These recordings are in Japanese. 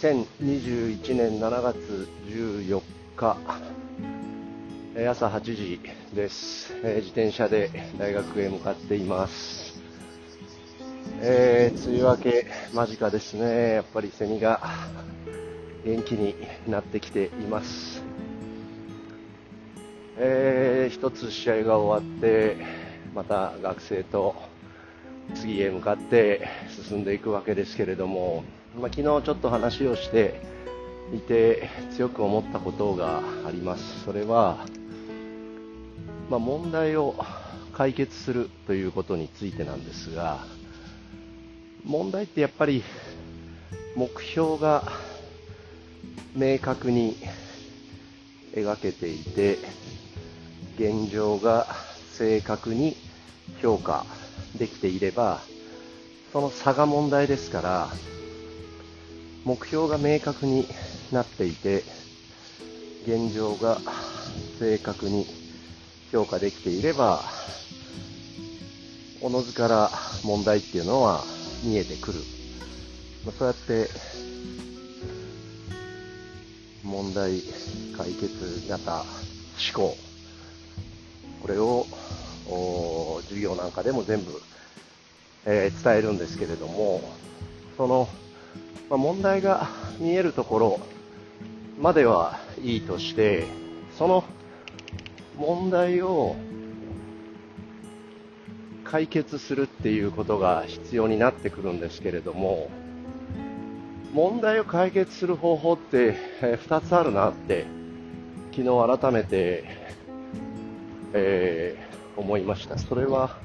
2021年7月14日、朝8時ですえ。自転車で大学へ向かっています。えー、梅雨明け間近ですね。やっぱりセミが元気になってきています。えー、つ試合が終わって、また学生と次へ向かって進んでいくわけですけれども、まあ、昨日ちょっと話をしていて強く思ったことがあります。それは、まあ、問題を解決するということについてなんですが問題ってやっぱり目標が明確に描けていて現状が正確に評価できていればその差が問題ですから目標が明確になっていて現状が正確に評価できていればおのずから問題っていうのは見えてくる、まそうやって問題解決型思考。これを授業なんかでも全部、えー、伝えるんですけれどもそのまあ、問題が見えるところまではいいとして、その問題を解決するっていうことが必要になってくるんですけれども、問題を解決する方法って2つあるなって昨日改めて、えー、思いました。それは、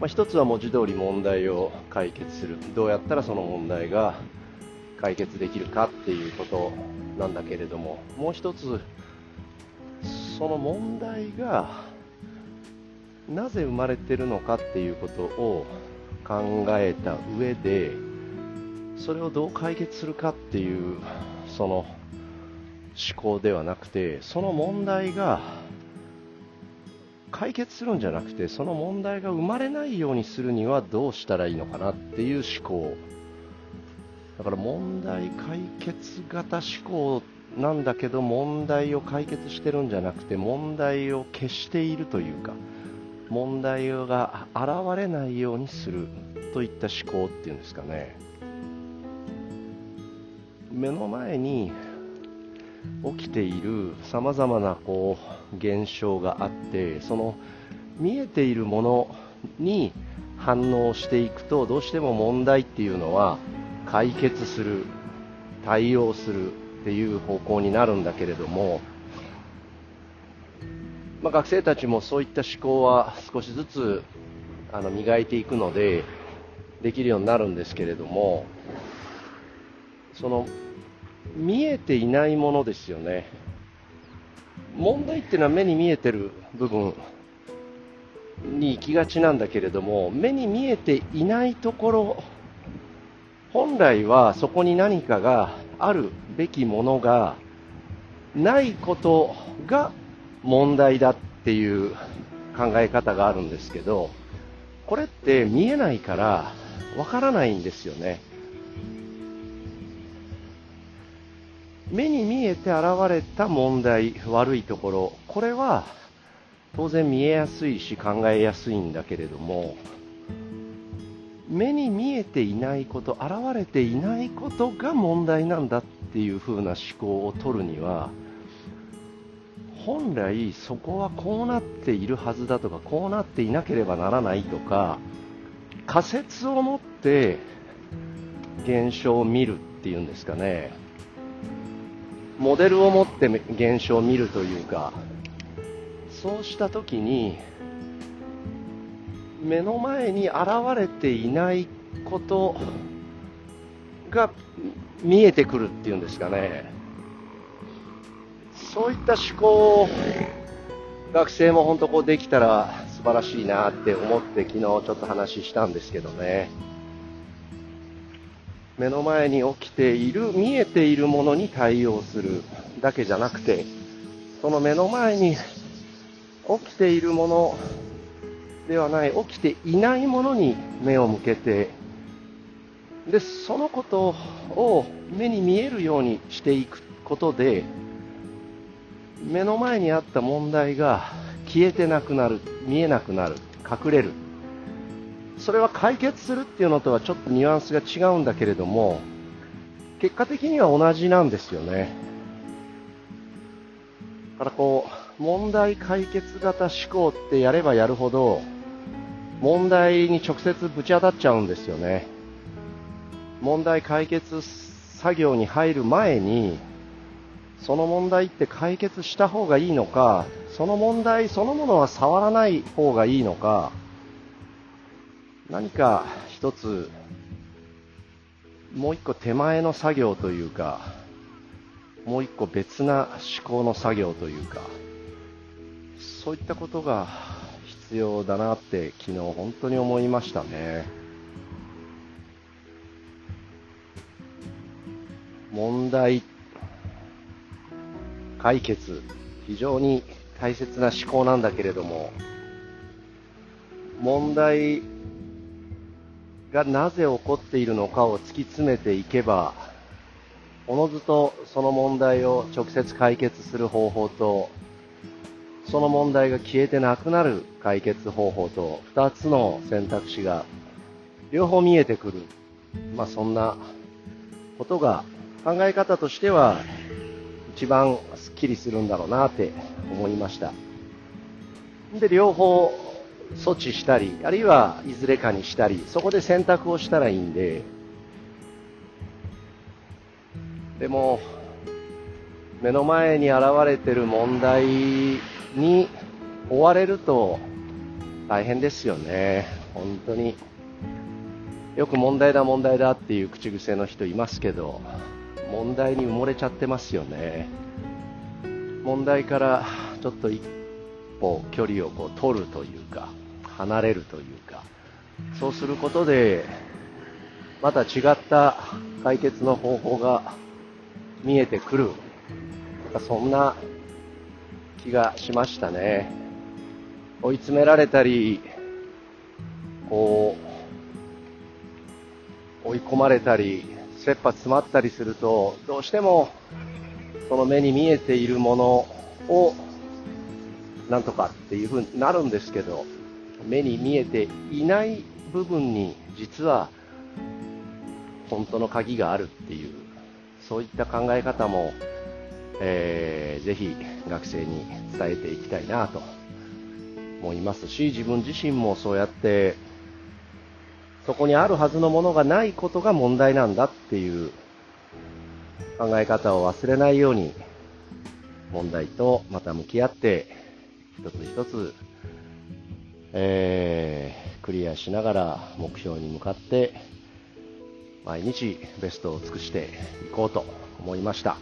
まあ、一つは文字通り問題を解決する。どうやったらその問題が解決できるかっていうことなんだけれどももう一つその問題がなぜ生まれてるのかっていうことを考えた上でそれをどう解決するかっていうその思考ではなくてその問題が解決するんじゃなくてその問題が生まれないようにするにはどうしたらいいのかなっていう思考だから問題解決型思考なんだけど問題を解決してるんじゃなくて問題を消しているというか問題が現れないようにするといった思考っていうんですかね。目の前に起きているさまざまなこう現象があってその見えているものに反応していくとどうしても問題っていうのは解決する対応するっていう方向になるんだけれども、まあ、学生たちもそういった思考は少しずつあの磨いていくのでできるようになるんですけれどもその見えていないものですよね。問題っていうのは目に見えてる部分に行きがちなんだけれども目に見えていないところ本来はそこに何かがあるべきものがないことが問題だっていう考え方があるんですけど、これって見えないからわからないんですよね。目に見えて現れた問題、悪いところ、これは当然見えやすいし考えやすいんだけれども、目に見えていないこと、現れていないことが問題なんだっていう風な思考を取るには、本来そこはこうなっているはずだとか、こうなっていなければならないとか、仮説を持って現象を見るっていうんですかね。モデルを持って現象を見るというか、そうしたときに、目の前に現れていないことが見えてくるっていうんですかね。そういった思考を学生も本当こうできたら素晴らしいなって思って昨日ちょっと話したんですけどね。目の前に起きている、見えているものに対応するだけじゃなくて、その目の前に起きているものではない、起きていないものに目を向けて、でそのことを目に見えるようにしていくことで目の前にあった問題が消えてなくなる見えなくなる隠れる。それは解決するっていうのとはちょっとニュアンスが違うんだけれども結果的には同じなんですよね。だからこう問題解決型思考ってやればやるほど問題に直接ぶち当たっちゃうんですよね。問題解決作業に入る前にその問題って解決した方がいいのかその問題そのものは触らない方がいいのか何か一つもう一個手前の作業というかもう一個別な思考の作業というかそういったことが必要だなって昨日本当に思いましたね。問題解決。非常に大切な思考なんだけれども問題がなぜ起こっているのかを突き詰めていけばおのずとその問題を直接解決する方法とその問題が消えてなくなる解決方法と2つの選択肢が両方見えてくる、まあ、そんなことが考え方としては一番スッキリするんだろうなって思いました。で両方措置したりあるいはいずれかにしたりそこで選択をしたらいいんで。でも目の前に現れてる問題に追われると大変ですよね。本当に。よく問題だ問題だっていう口癖の人いますけど問題に埋もれちゃってますよね。問題からちょっと一歩距離をこう取るというか離れるというか。そうすることでまた違った解決の方法が見えてくる。そんな気がしましたね。追い詰められたりこう追い込まれたり切羽詰まったりするとどうしてもその目に見えているものをなんとかっていうふうになるんですけど目に見えていない部分に実は本当の鍵があるっていうそういった考え方も、えー、ぜひ学生に伝えていきたいなと思いますし自分自身もそうやってそこにあるはずのものがないことが問題なんだっていう考え方を忘れないように問題とまた向き合って一つ一つ、えー、クリアしながら目標に向かって毎日ベストを尽くしていこうと思いました。